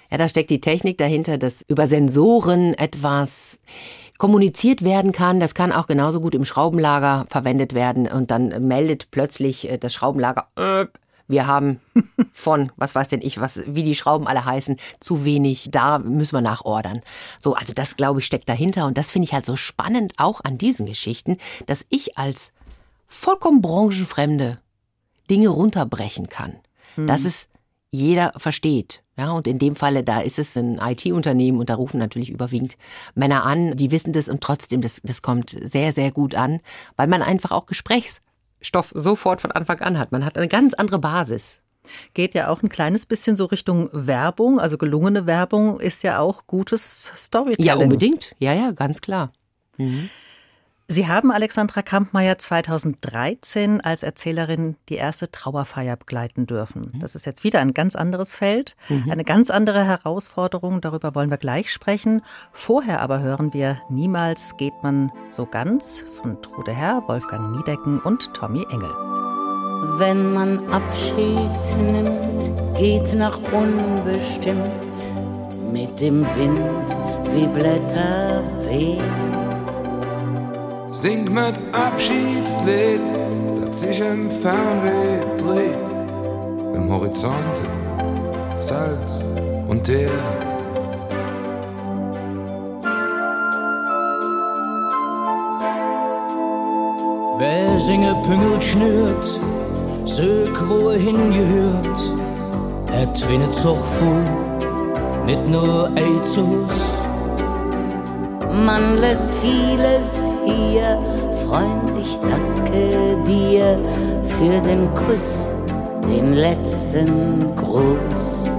Ja, da steckt die Technik dahinter, dass über Sensoren etwas kommuniziert werden kann. Das kann auch genauso gut im Schraubenlager verwendet werden und dann meldet plötzlich äh, das Schraubenlager, äh, wir haben von, was weiß denn ich, was, wie die Schrauben alle heißen, zu wenig, da müssen wir nachordern. So, also das glaube ich steckt dahinter und das finde ich halt so spannend auch an diesen Geschichten, dass ich als vollkommen branchenfremde Dinge runterbrechen kann. Hm. Dass es jeder versteht. Ja, und in dem Falle, da ist es ein IT-Unternehmen und da rufen natürlich überwiegend Männer an, die wissen das und trotzdem, das, das kommt sehr, sehr gut an, weil man einfach auch Gesprächsstoff sofort von Anfang an hat. Man hat eine ganz andere Basis. Geht ja auch ein kleines bisschen so Richtung Werbung, also gelungene Werbung ist ja auch gutes Storytelling. Ja, unbedingt. Ja, ja, ganz klar. Mhm. Sie haben Alexandra Kampmeier 2013 als Erzählerin die erste Trauerfeier begleiten dürfen. Mhm. Das ist jetzt wieder ein ganz anderes Feld, mhm. eine ganz andere Herausforderung. Darüber wollen wir gleich sprechen. Vorher aber hören wir Niemals geht man so ganz von Trude Herr, Wolfgang Niedecken und Tommy Engel. Wenn man Abschied nimmt, geht nach unbestimmt mit dem Wind wie Blätter wehen Sing mit Abschiedslied, das sich im Fernweh dreht. Im Horizont Salz und Teer. Wer singe Püngel schnürt, sög wo er hingehört, er twinnet so voll, nicht nur Eizus man lässt vieles hier. Freund, ich danke dir für den Kuss, den letzten Gruß.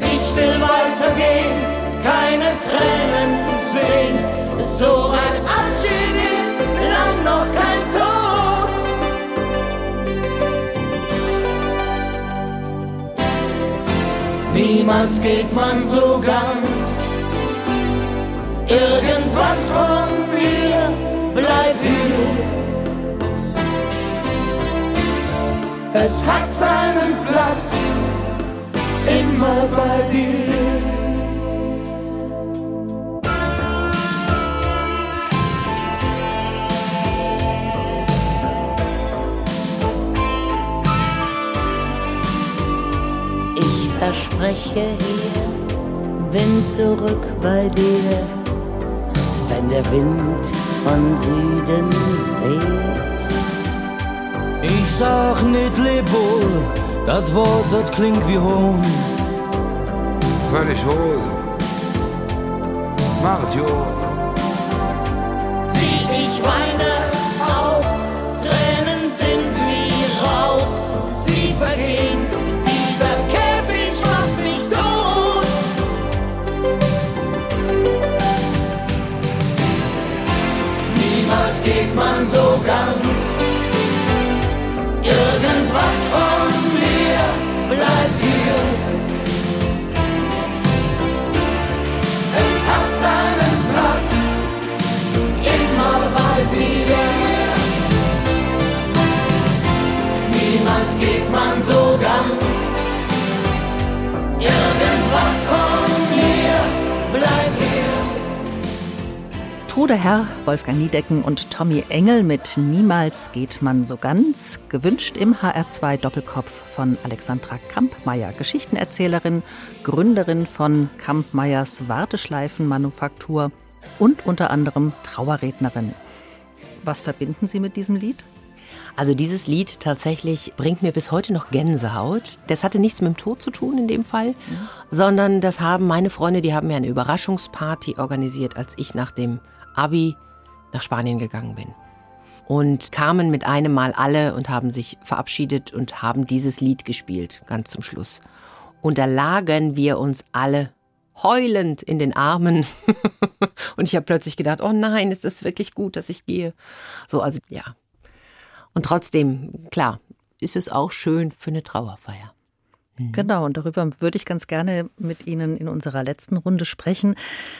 Ich will weitergehen, keine Tränen sehen. So ein Abschied ist lang noch kein Tod. Niemals geht man so ganz Irgendwas von mir bleibt hier. Es hat seinen Platz immer bei dir. Ich verspreche hier, bin zurück bei dir, wenn der Wind von Süden weht. Ich sag nicht leb wohl, das Wort, das klingt wie Hohn. Völlig hohl. Macht Jod. Man Trude Herr, Wolfgang Niedecken und Tommy Engel mit Niemals geht man so ganz. Gewünscht im HR2 Doppelkopf von Alexandra Kampmeier, Geschichtenerzählerin, Gründerin von Kampmeyers Warteschleifenmanufaktur und unter anderem Trauerrednerin. Was verbinden Sie mit diesem Lied? Also dieses Lied tatsächlich bringt mir bis heute noch Gänsehaut. Das hatte nichts mit dem Tod zu tun in dem Fall, sondern das haben meine Freunde, die haben mir eine Überraschungsparty organisiert, als ich nach dem Abi nach Spanien gegangen bin. Und kamen mit einem Mal alle und haben sich verabschiedet und haben dieses Lied gespielt, ganz zum Schluss. Und da lagen wir uns alle heulend in den Armen. und ich habe plötzlich gedacht, oh nein, ist das wirklich gut, dass ich gehe? So, also ja, und trotzdem, klar, ist es auch schön für eine Trauerfeier. Genau, und darüber würde ich ganz gerne mit Ihnen in unserer letzten Runde sprechen.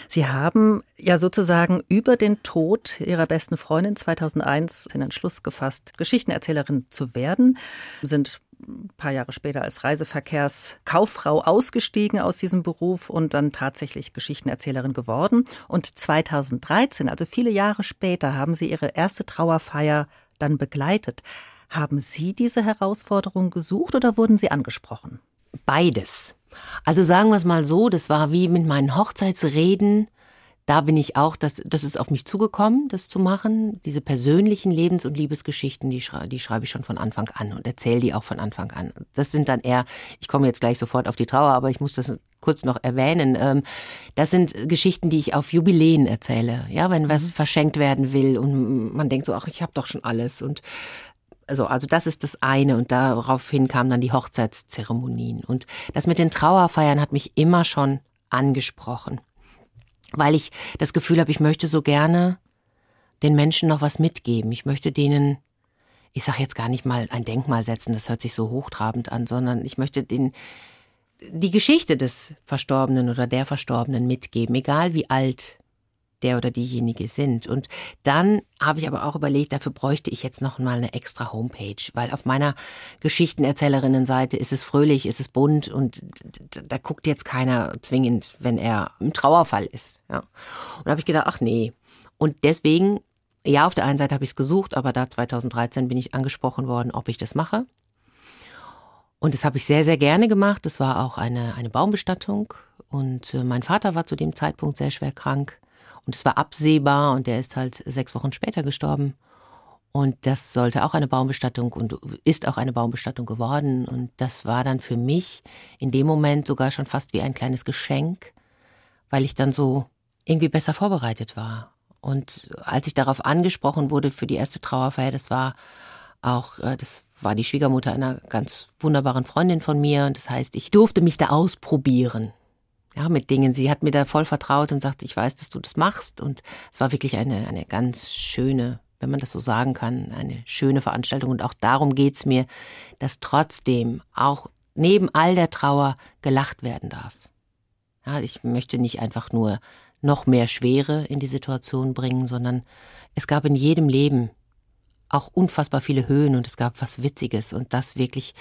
Sie haben ja sozusagen über den Tod Ihrer besten Freundin 2001 den Entschluss gefasst, Geschichtenerzählerin zu werden, sind ein paar Jahre später als Reiseverkehrskauffrau ausgestiegen aus diesem Beruf und dann tatsächlich Geschichtenerzählerin geworden. Und 2013, also viele Jahre später, haben Sie Ihre erste Trauerfeier dann begleitet. Haben Sie diese Herausforderung gesucht oder wurden Sie angesprochen? Beides. Also sagen wir es mal so, das war wie mit meinen Hochzeitsreden. Da bin ich auch, das, das ist auf mich zugekommen, das zu machen. Diese persönlichen Lebens- und Liebesgeschichten, die, schrei die schreibe ich schon von Anfang an und erzähle die auch von Anfang an. Das sind dann eher, ich komme jetzt gleich sofort auf die Trauer, aber ich muss das kurz noch erwähnen. Ähm, das sind Geschichten, die ich auf Jubiläen erzähle. Ja, wenn was verschenkt werden will und man denkt so, ach, ich habe doch schon alles und also, also das ist das eine und daraufhin kamen dann die Hochzeitszeremonien. Und das mit den Trauerfeiern hat mich immer schon angesprochen, weil ich das Gefühl habe, ich möchte so gerne den Menschen noch was mitgeben. Ich möchte denen, ich sage jetzt gar nicht mal ein Denkmal setzen, das hört sich so hochtrabend an, sondern ich möchte den die Geschichte des Verstorbenen oder der Verstorbenen mitgeben, egal wie alt der oder diejenige sind. Und dann habe ich aber auch überlegt, dafür bräuchte ich jetzt noch mal eine extra Homepage, weil auf meiner Geschichtenerzählerinnenseite ist es fröhlich, ist es bunt und da, guckt jetzt keiner zwingend, wenn er im Trauerfall ist. Ja. Und da habe ich gedacht, ach nee. Und deswegen, ja, auf der einen Seite habe ich es gesucht, aber da 2013 bin ich angesprochen worden, ob ich das mache. Und das habe ich sehr, sehr gerne gemacht. Das war auch eine, eine Baumbestattung. Und äh, mein Vater war zu dem Zeitpunkt sehr schwer krank. Und es war absehbar und der ist halt sechs Wochen später gestorben. Und das sollte auch eine Baumbestattung und ist auch eine Baumbestattung geworden. Und das war dann für mich in dem Moment sogar schon fast wie ein kleines Geschenk, weil ich dann so irgendwie besser vorbereitet war. Und als ich darauf angesprochen wurde für die erste Trauerfeier, das war auch, äh, das war die Schwiegermutter einer ganz wunderbaren Freundin von mir. Und das heißt, ich durfte mich da ausprobieren ja, mit Dingen. Sie hat mir da voll vertraut und sagte, ich weiß, dass du das machst. Und es war wirklich eine, eine ganz schöne, wenn man das so sagen kann, eine schöne Veranstaltung. Und auch darum geht es mir, dass trotzdem auch neben all der Trauer gelacht werden darf. Ja, ich möchte nicht einfach nur noch mehr Schwere in die Situation bringen, sondern es gab in jedem Leben auch unfassbar viele Höhen und es gab was Witziges und das wirklich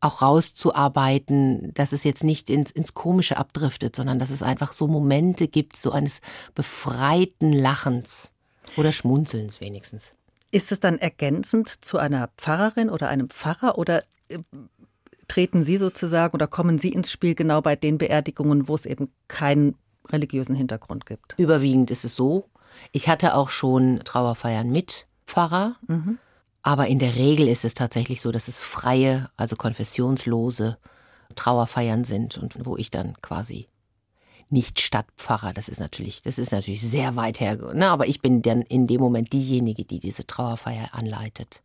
auch rauszuarbeiten, dass es jetzt nicht ins, ins Komische abdriftet, sondern dass es einfach so Momente gibt, so eines befreiten Lachens oder Schmunzelns wenigstens. Ist es dann ergänzend zu einer Pfarrerin oder einem Pfarrer oder äh, treten Sie sozusagen oder kommen Sie ins Spiel genau bei den Beerdigungen, wo es eben keinen religiösen Hintergrund gibt? Überwiegend ist es so. Ich hatte auch schon Trauerfeiern mit Pfarrer. Mhm. Aber in der Regel ist es tatsächlich so, dass es freie, also konfessionslose Trauerfeiern sind und wo ich dann quasi nicht Stadtpfarrer, das ist natürlich, das ist natürlich sehr weit her, ne? aber ich bin dann in dem Moment diejenige, die diese Trauerfeier anleitet.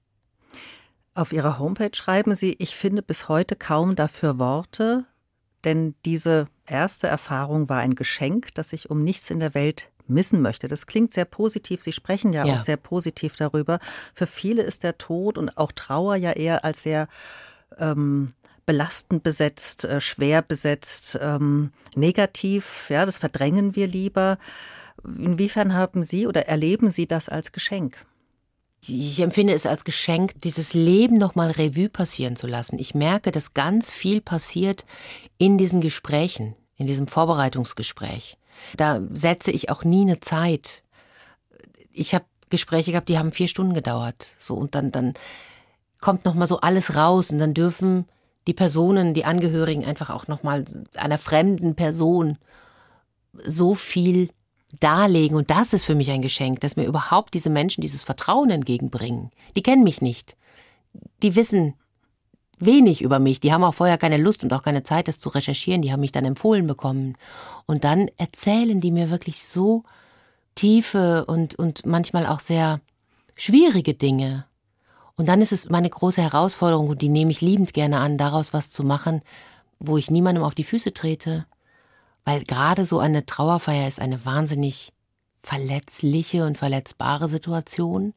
Auf Ihrer Homepage schreiben Sie, ich finde bis heute kaum dafür Worte, denn diese erste Erfahrung war ein Geschenk, das ich um nichts in der Welt missen möchte. Das klingt sehr positiv. Sie sprechen ja, ja, auch sehr positiv darüber. Für viele ist der Tod und auch Trauer ja eher als sehr ähm, belastend besetzt, äh, schwer besetzt, ähm, negativ. Ja, das verdrängen wir lieber. Inwiefern haben Sie oder erleben Sie das als Geschenk? Ich empfinde es als Geschenk, dieses Leben nochmal Revue passieren zu lassen. Ich merke, dass ganz viel passiert in diesen Gesprächen, in diesem Vorbereitungsgespräch. Da setze ich auch nie eine Zeit. Ich habe Gespräche gehabt, die haben vier Stunden gedauert. So und dann dann kommt noch mal so alles raus und dann dürfen die Personen, die Angehörigen einfach auch noch mal einer fremden Person so viel darlegen und das ist für mich ein Geschenk, dass mir überhaupt diese Menschen dieses Vertrauen entgegenbringen. Die kennen mich nicht. Die wissen, wenig über mich. Die haben auch vorher keine Lust und auch keine Zeit, das zu recherchieren. Die haben mich dann empfohlen bekommen. Und dann erzählen die mir wirklich so tiefe und, und manchmal auch sehr schwierige Dinge. Und dann ist es meine große Herausforderung, und die nehme ich liebend gerne an, daraus was zu machen, wo ich niemandem auf die Füße trete. Weil gerade so eine Trauerfeier ist eine wahnsinnig verletzliche und verletzbare Situation.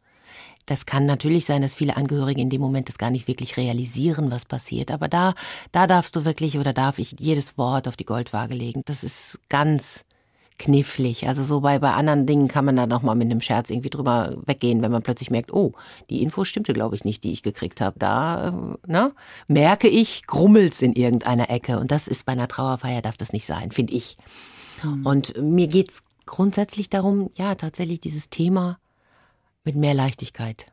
Das kann natürlich sein, dass viele Angehörige in dem Moment das gar nicht wirklich realisieren, was passiert. Aber da, da darfst du wirklich oder darf ich jedes Wort auf die Goldwaage legen. Das ist ganz knifflig. Also so bei, bei anderen Dingen kann man da nochmal mit einem Scherz irgendwie drüber weggehen, wenn man plötzlich merkt, oh, die Info stimmte, glaube ich, nicht, die ich gekriegt habe. Da, äh, ne, merke ich, grummelt's in irgendeiner Ecke. Und das ist bei einer Trauerfeier darf das nicht sein, finde ich. Mhm. Und mir geht's grundsätzlich darum, ja, tatsächlich dieses Thema mit mehr Leichtigkeit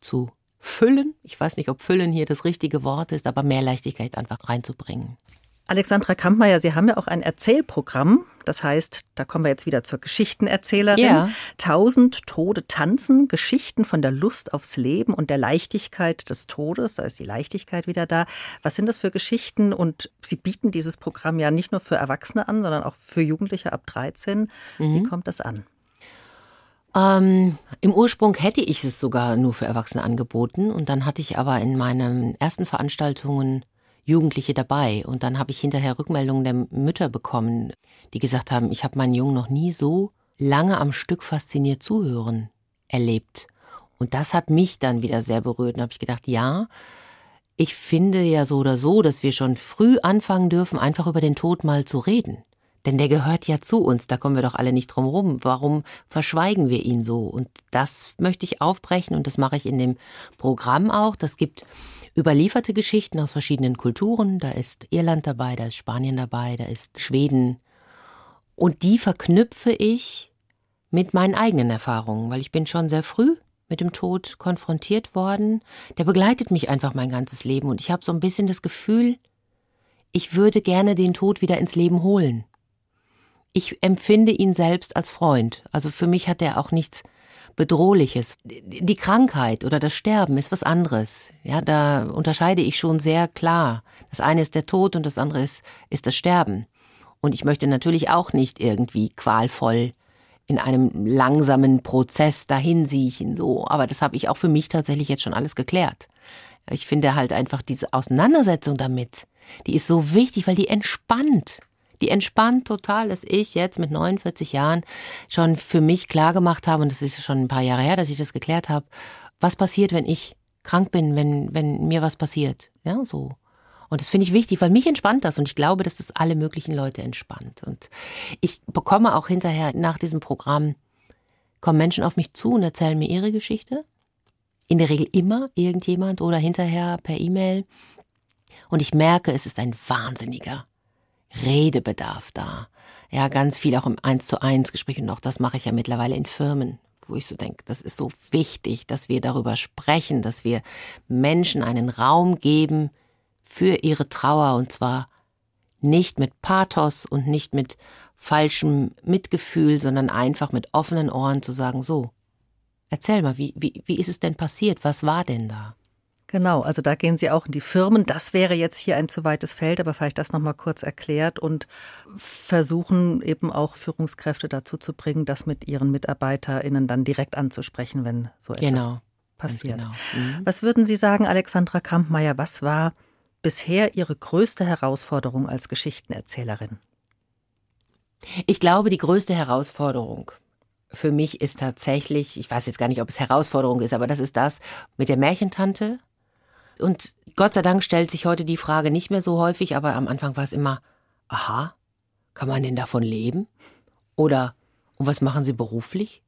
zu füllen. Ich weiß nicht, ob füllen hier das richtige Wort ist, aber mehr Leichtigkeit einfach reinzubringen. Alexandra Kampmeier, Sie haben ja auch ein Erzählprogramm. Das heißt, da kommen wir jetzt wieder zur Geschichtenerzählerin. Ja. Tausend Tode tanzen, Geschichten von der Lust aufs Leben und der Leichtigkeit des Todes. Da ist die Leichtigkeit wieder da. Was sind das für Geschichten? Und Sie bieten dieses Programm ja nicht nur für Erwachsene an, sondern auch für Jugendliche ab 13. Mhm. Wie kommt das an? Ähm, Im Ursprung hätte ich es sogar nur für Erwachsene angeboten und dann hatte ich aber in meinen ersten Veranstaltungen Jugendliche dabei und dann habe ich hinterher Rückmeldungen der Mütter bekommen, die gesagt haben, ich habe meinen Jungen noch nie so lange am Stück fasziniert zuhören erlebt. Und das hat mich dann wieder sehr berührt und habe ich gedacht, ja, ich finde ja so oder so, dass wir schon früh anfangen dürfen, einfach über den Tod mal zu reden. Denn der gehört ja zu uns, da kommen wir doch alle nicht drum rum. Warum verschweigen wir ihn so? Und das möchte ich aufbrechen und das mache ich in dem Programm auch. Das gibt überlieferte Geschichten aus verschiedenen Kulturen. Da ist Irland dabei, da ist Spanien dabei, da ist Schweden. Und die verknüpfe ich mit meinen eigenen Erfahrungen, weil ich bin schon sehr früh mit dem Tod konfrontiert worden. Der begleitet mich einfach mein ganzes Leben und ich habe so ein bisschen das Gefühl, ich würde gerne den Tod wieder ins Leben holen ich empfinde ihn selbst als Freund. Also für mich hat er auch nichts Bedrohliches. Die Krankheit oder das Sterben ist was anderes. Ja, da unterscheide ich schon sehr klar. Das eine ist der Tod und das andere ist, ist das Sterben. Und ich möchte natürlich auch nicht irgendwie qualvoll in einem langsamen Prozess dahin siechen, so. Aber das habe ich auch für mich tatsächlich jetzt schon alles geklärt. Ich finde halt einfach diese Auseinandersetzung damit, die ist so wichtig, weil die entspannt die entspannt total, dass ich jetzt mit 49 Jahren schon für mich klar gemacht habe, und das ist schon ein paar Jahre her, dass ich das geklärt habe, was passiert, wenn ich krank bin, wenn, wenn mir was passiert. Ja, so. Und das finde ich wichtig, weil mich entspannt das und ich glaube, dass das alle möglichen Leute entspannt. Und ich bekomme auch hinterher nach diesem Programm, kommen Menschen auf mich zu und erzählen mir ihre Geschichte. In der Regel immer irgendjemand oder hinterher per E-Mail. Und ich merke, es ist ein wahnsinniger Redebedarf da. Ja, ganz viel auch im Eins zu eins Gespräch und auch das mache ich ja mittlerweile in Firmen, wo ich so denke, das ist so wichtig, dass wir darüber sprechen, dass wir Menschen einen Raum geben für ihre Trauer und zwar nicht mit Pathos und nicht mit falschem Mitgefühl, sondern einfach mit offenen Ohren zu sagen, so, erzähl mal, wie, wie, wie ist es denn passiert? Was war denn da? Genau, also da gehen Sie auch in die Firmen. Das wäre jetzt hier ein zu weites Feld, aber vielleicht das nochmal kurz erklärt und versuchen eben auch Führungskräfte dazu zu bringen, das mit ihren MitarbeiterInnen dann direkt anzusprechen, wenn so etwas Genau. passiert. Genau. Mhm. Was würden Sie sagen, Alexandra Kampmeier, was war bisher Ihre größte Herausforderung als Geschichtenerzählerin? Ich glaube, die größte Herausforderung für mich ist tatsächlich, ich weiß jetzt gar nicht, ob es Herausforderung ist, aber das ist das mit der Märchentante. Und Gott sei Dank stellt sich heute die Frage nicht mehr so häufig, aber am Anfang war es immer, aha, kann man denn davon leben? Oder, und was machen Sie beruflich?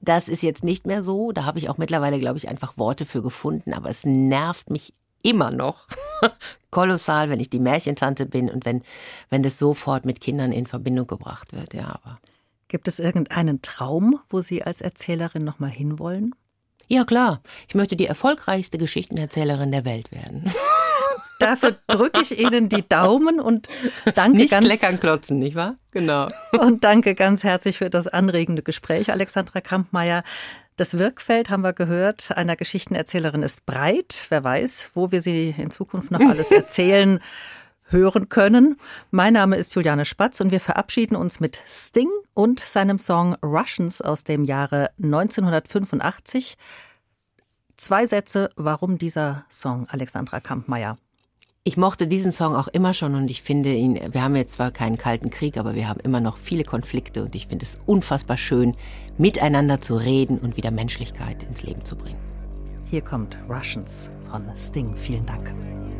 Das ist jetzt nicht mehr so. Da habe ich auch mittlerweile, glaube ich, einfach Worte für gefunden, aber es nervt mich immer noch kolossal, wenn ich die Märchentante bin und wenn, wenn das sofort mit Kindern in Verbindung gebracht wird. Ja, aber. Gibt es irgendeinen Traum, wo Sie als Erzählerin nochmal hinwollen? Ja, klar. Ich möchte die erfolgreichste Geschichtenerzählerin der Welt werden. Dafür drücke ich Ihnen die Daumen und danke Nicht ganz kleckern klotzen, nicht wahr? Genau. und danke ganz herzlich für das anregende Gespräch, Alexandra Kampmeier. Das Wirkfeld, haben wir gehört, einer Geschichtenerzählerin ist breit. Wer weiß, wo wir sie in Zukunft noch alles erzählen hören können. Mein Name ist Juliane Spatz und wir verabschieden uns mit Sting und seinem Song Russians aus dem Jahre 1985. Zwei Sätze, warum dieser Song, Alexandra Kampmeier? Ich mochte diesen Song auch immer schon und ich finde ihn, wir haben jetzt zwar keinen kalten Krieg, aber wir haben immer noch viele Konflikte und ich finde es unfassbar schön, miteinander zu reden und wieder Menschlichkeit ins Leben zu bringen. Hier kommt Russians von Sting. Vielen Dank.